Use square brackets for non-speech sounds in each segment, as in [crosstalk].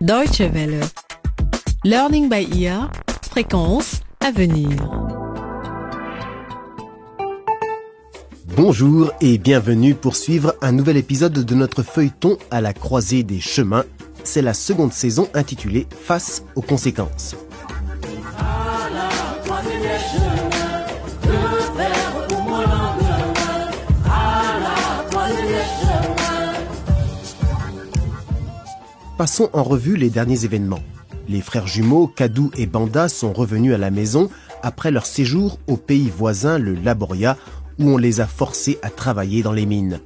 Deutsche Welle. Learning by ear. Fréquence à venir. Bonjour et bienvenue pour suivre un nouvel épisode de notre feuilleton à la croisée des chemins. C'est la seconde saison intitulée Face aux conséquences. Passons en revue les derniers événements. Les frères jumeaux Kadou et Banda sont revenus à la maison après leur séjour au pays voisin, le Laboria, où on les a forcés à travailler dans les mines.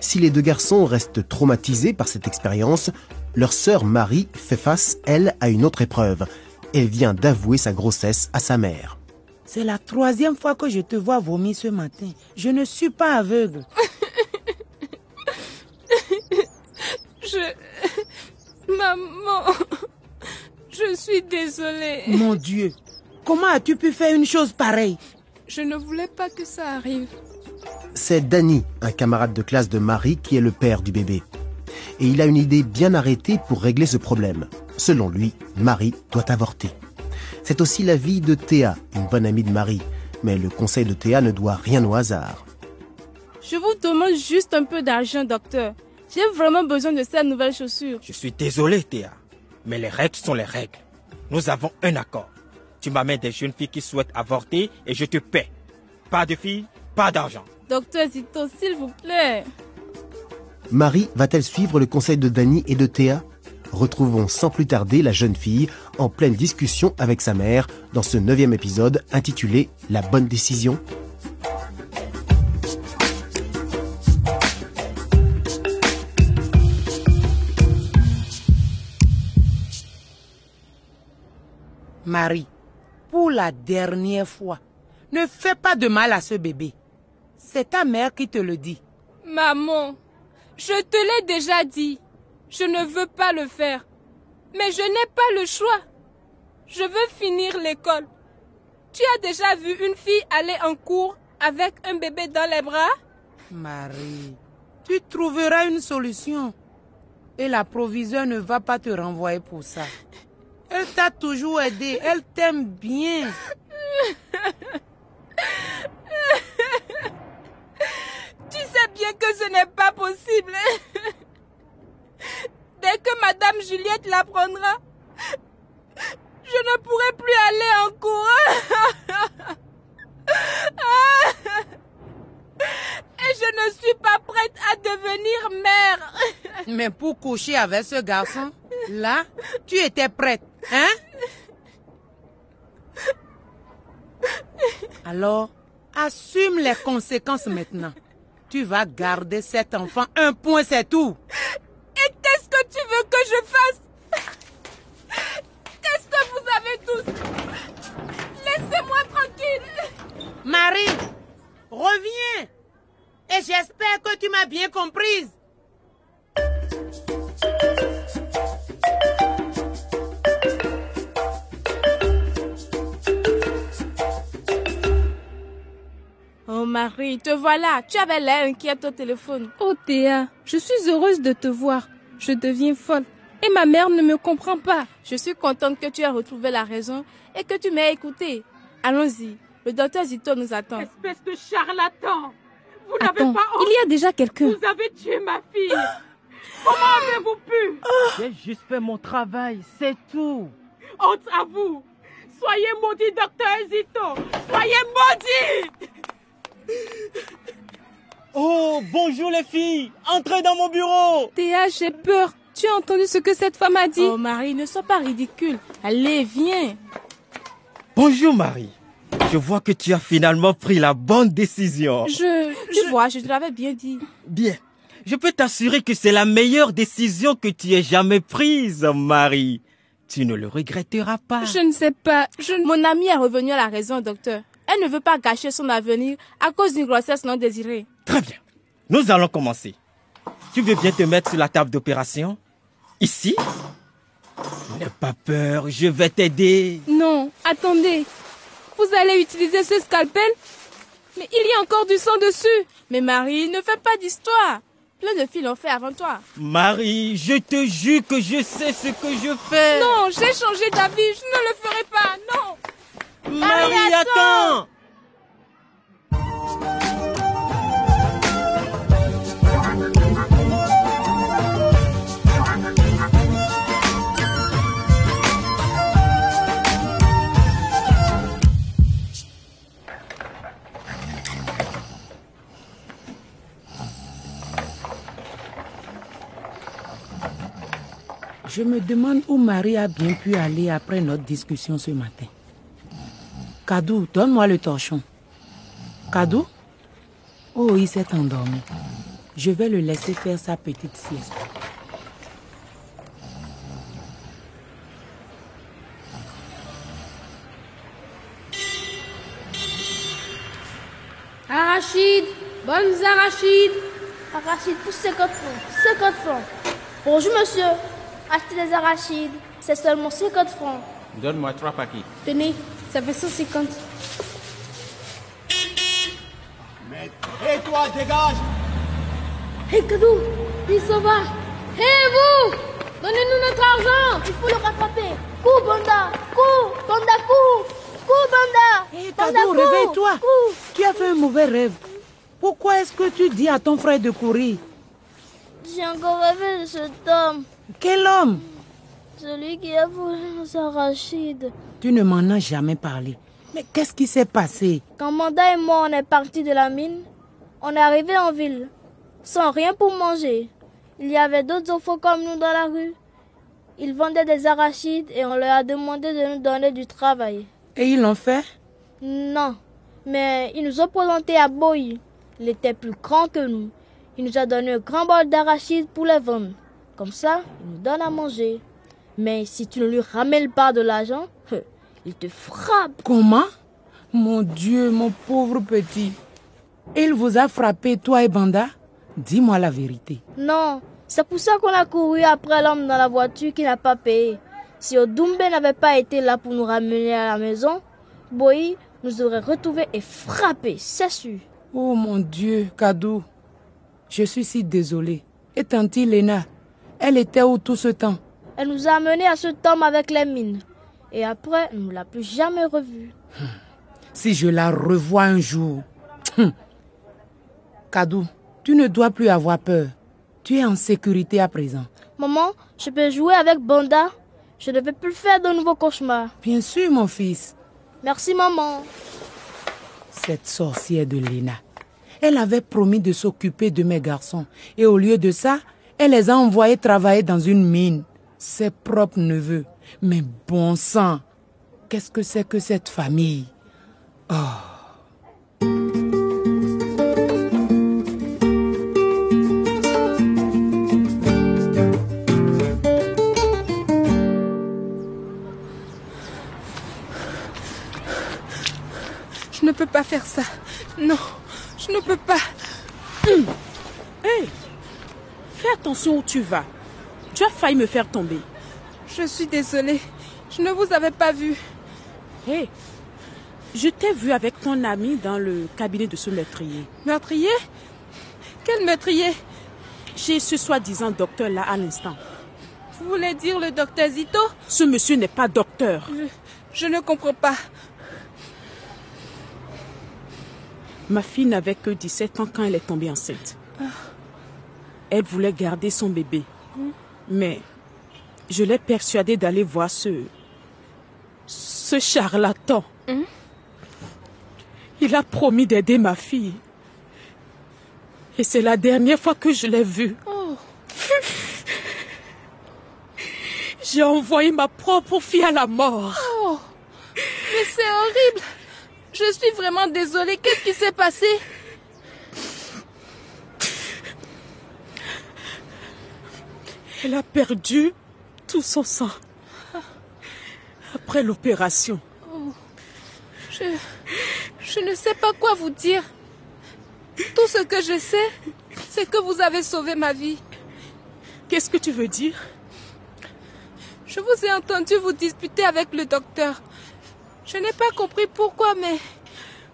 Si les deux garçons restent traumatisés par cette expérience, leur sœur Marie fait face, elle, à une autre épreuve. Elle vient d'avouer sa grossesse à sa mère. C'est la troisième fois que je te vois vomir ce matin. Je ne suis pas aveugle. Je... Maman, [laughs] je suis désolée. Mon Dieu, comment as-tu pu faire une chose pareille? Je ne voulais pas que ça arrive. C'est Danny, un camarade de classe de Marie, qui est le père du bébé. Et il a une idée bien arrêtée pour régler ce problème. Selon lui, Marie doit avorter. C'est aussi l'avis de Théa, une bonne amie de Marie. Mais le conseil de Théa ne doit rien au hasard. Je vous demande juste un peu d'argent, docteur. J'ai vraiment besoin de ces nouvelles chaussures. Je suis désolé, Théa, mais les règles sont les règles. Nous avons un accord. Tu m'amènes des jeunes filles qui souhaitent avorter et je te paie. Pas de filles, pas d'argent. Docteur Zito, s'il vous plaît. Marie va-t-elle suivre le conseil de Danny et de Théa Retrouvons sans plus tarder la jeune fille en pleine discussion avec sa mère dans ce neuvième épisode intitulé La bonne décision. Marie, pour la dernière fois, ne fais pas de mal à ce bébé. C'est ta mère qui te le dit. Maman, je te l'ai déjà dit. Je ne veux pas le faire. Mais je n'ai pas le choix. Je veux finir l'école. Tu as déjà vu une fille aller en cours avec un bébé dans les bras? Marie, tu trouveras une solution. Et la proviseure ne va pas te renvoyer pour ça. Elle t'a toujours aidé. Elle t'aime bien. Tu sais bien que ce n'est pas possible. Dès que Madame Juliette l'apprendra, je ne pourrai plus aller en cours. Et je ne suis pas prête à devenir mère. Mais pour coucher avec ce garçon, là, tu étais prête, hein? Alors, assume les conséquences maintenant. Tu vas garder cet enfant un point, c'est tout. Et qu'est-ce que tu veux que je fasse? Qu'est-ce que vous avez tous? Laissez-moi tranquille. Marie, reviens. Et j'espère que tu m'as bien comprise. Oh Marie, te voilà. Tu avais l'air inquiète au téléphone. Oh Théa, je suis heureuse de te voir. Je deviens folle. Et ma mère ne me comprend pas. Je suis contente que tu aies retrouvé la raison et que tu m'aies écouté. Allons-y. Le docteur Zito nous attend. Espèce de charlatan Vous n'avez Attends, pas honte? il y a déjà quelqu'un. Vous avez tué ma fille Comment avez-vous pu? J'ai juste fait mon travail, c'est tout. Honte à vous Soyez maudit, docteur Zito Soyez maudit Oh, bonjour les filles. Entrez dans mon bureau. Théa, j'ai peur. Tu as entendu ce que cette femme a dit? Oh Marie, ne sois pas ridicule. Allez, viens. Bonjour Marie. Je vois que tu as finalement pris la bonne décision. Je... Tu vois, je te l'avais bien dit. Bien. Je peux t'assurer que c'est la meilleure décision que tu aies jamais prise, Marie. Tu ne le regretteras pas. Je ne sais pas. Je... Mon amie est revenue à la raison, docteur. Elle ne veut pas gâcher son avenir à cause d'une grossesse non désirée. Très bien. Nous allons commencer. Tu veux bien te mettre sur la table d'opération? Ici? N'aie pas peur, je vais t'aider. Non, attendez. Vous allez utiliser ce scalpel Mais il y a encore du sang dessus. Mais Marie, ne fais pas d'histoire. Plein de filles l'ont fait avant toi. Marie, je te jure que je sais ce que je fais. Non, j'ai changé d'avis. Je ne le ferai pas. Non. Marie, attends. Je me demande où Marie a bien pu aller après notre discussion ce matin. Kadou, donne-moi le torchon. Kadou? Oh, il s'est endormi. Je vais le laisser faire sa petite sieste. Arachide, bonnes arachides. Arachides pour 50 francs. 50 francs. Bonjour monsieur. Achetez des arachides. C'est seulement 50 francs. Donne-moi trois paquets. Tenez, ça fait 150. Et toi, dégage Hé Kadou, il s'en va. Hé hey, vous Donnez-nous notre argent Il faut le rattraper. Cours, Banda Cours Banda, cours Cours, Banda Hé hey, Kadou, réveille-toi Tu as fait un mauvais rêve. Pourquoi est-ce que tu dis à ton frère de courir? J'ai encore rêvé de cet homme. Quel homme? Celui qui a volé nos arachides. Tu ne m'en as jamais parlé. Mais qu'est-ce qui s'est passé? Quand Manda et moi on est partis de la mine, on est arrivé en ville, sans rien pour manger. Il y avait d'autres enfants comme nous dans la rue. Ils vendaient des arachides et on leur a demandé de nous donner du travail. Et ils l'ont fait? Non, mais ils nous ont présenté à Boy. Il était plus grand que nous. Il nous a donné un grand bol d'arachides pour les vendre. Comme ça, il nous donne à manger. Mais si tu ne lui ramènes pas de l'argent, [laughs] il te frappe. Comment? Mon Dieu, mon pauvre petit. Il vous a frappé, toi et Banda? Dis-moi la vérité. Non, c'est pour ça qu'on a couru après l'homme dans la voiture qui n'a pas payé. Si Odumbe n'avait pas été là pour nous ramener à la maison, Boy nous aurait retrouvés et frappés, c'est sûr. Oh mon Dieu, Kadou. Je suis si désolée. Et tanti Lena, elle était où tout ce temps? Elle nous a amenés à ce homme avec les mines. Et après, on ne l'a plus jamais revue. Si je la revois un jour. Kadou, tu ne dois plus avoir peur. Tu es en sécurité à présent. Maman, je peux jouer avec Banda. Je ne vais plus faire de nouveaux cauchemars. Bien sûr, mon fils. Merci, maman. Cette sorcière de Lena. Elle avait promis de s'occuper de mes garçons. Et au lieu de ça, elle les a envoyés travailler dans une mine. Ses propres neveux. Mais bon sang, qu'est-ce que c'est que cette famille? Oh Je ne peux pas faire ça. Non, je ne peux pas. Hé, hey, fais attention où tu vas. Tu as failli me faire tomber. Je suis désolée. Je ne vous avais pas vu. Hé, hey, je t'ai vu avec ton ami dans le cabinet de ce meurtrier. Meurtrier? Quel meurtrier? J'ai ce soi-disant docteur-là à l'instant. Vous voulez dire le docteur Zito? Ce monsieur n'est pas docteur. Je, je ne comprends pas. Ma fille n'avait que 17 ans quand elle est tombée enceinte. Elle voulait garder son bébé. Mais je l'ai persuadée d'aller voir ce. ce charlatan. Hmm? Il a promis d'aider ma fille. Et c'est la dernière fois que je l'ai vu. Oh. [laughs] J'ai envoyé ma propre fille à la mort. Oh. Mais c'est horrible. Je suis vraiment désolée. Qu'est-ce qui s'est passé? Elle a perdu tout son sang. Après l'opération. Oh. Je... Je ne sais pas quoi vous dire. Tout ce que je sais, c'est que vous avez sauvé ma vie. Qu'est-ce que tu veux dire? Je vous ai entendu vous disputer avec le docteur. Je n'ai pas compris pourquoi, mais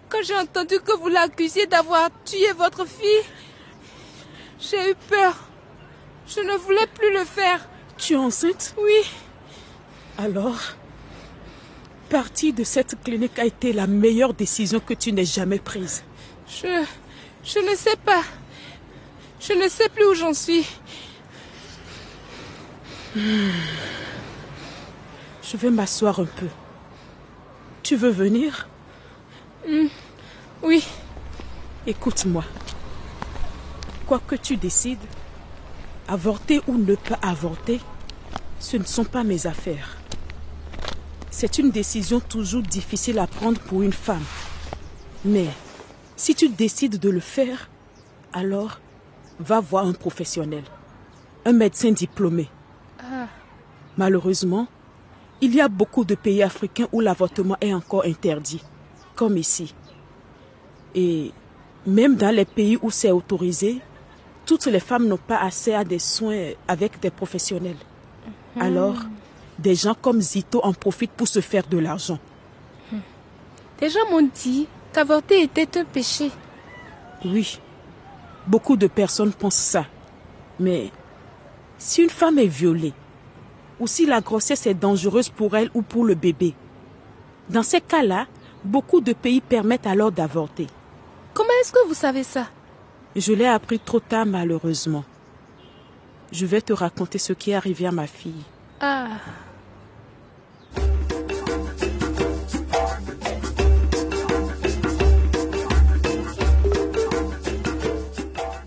quand j'ai entendu que vous l'accusiez d'avoir tué votre fille, J'ai eu peur. Je ne voulais plus le faire. Tu es enceinte Oui. Alors, partir de cette clinique a été la meilleure décision que tu n'aies jamais prise. Je... Je ne sais pas. Je ne sais plus où j'en suis. Hmm. Je vais m'asseoir un peu. Tu veux venir Hmm. Oui. Écoute-moi. Quoi que tu décides, avorter ou ne pas avorter, ce ne sont pas mes affaires. C'est une décision toujours difficile à prendre pour une femme. Mais si tu décides de le faire, alors va voir un professionnel, un médecin diplômé. Ah. Malheureusement, il y a beaucoup de pays africains où l'avortement est encore interdit, comme ici. Et même dans les pays où c'est autorisé, toutes les femmes n'ont pas accès à des soins avec des professionnels. Alors, des gens comme Zito en profitent pour se faire de l'argent. Des gens m'ont dit qu'avorter était un péché. Oui, beaucoup de personnes pensent ça. Mais si une femme est violée, ou si la grossesse est dangereuse pour elle ou pour le bébé, dans ces cas-là, beaucoup de pays permettent alors d'avorter. Comment est-ce que vous savez ça? Je l'ai appris trop tard malheureusement. Je vais te raconter ce qui est arrivé à ma fille. Ah.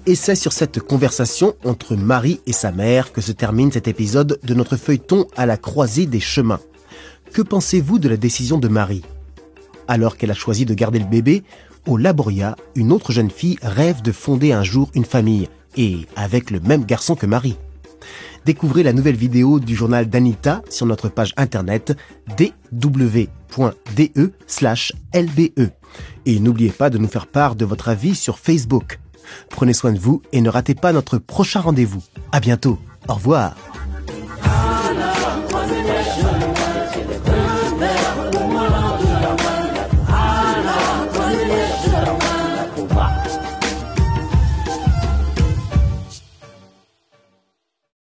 Et c'est sur cette conversation entre Marie et sa mère que se termine cet épisode de notre feuilleton à la croisée des chemins. Que pensez-vous de la décision de Marie? Alors qu'elle a choisi de garder le bébé, au Laboria, une autre jeune fille rêve de fonder un jour une famille, et avec le même garçon que Marie. Découvrez la nouvelle vidéo du journal d'Anita sur notre page internet dw.de/lbe. Et n'oubliez pas de nous faire part de votre avis sur Facebook. Prenez soin de vous et ne ratez pas notre prochain rendez-vous. À bientôt. Au revoir.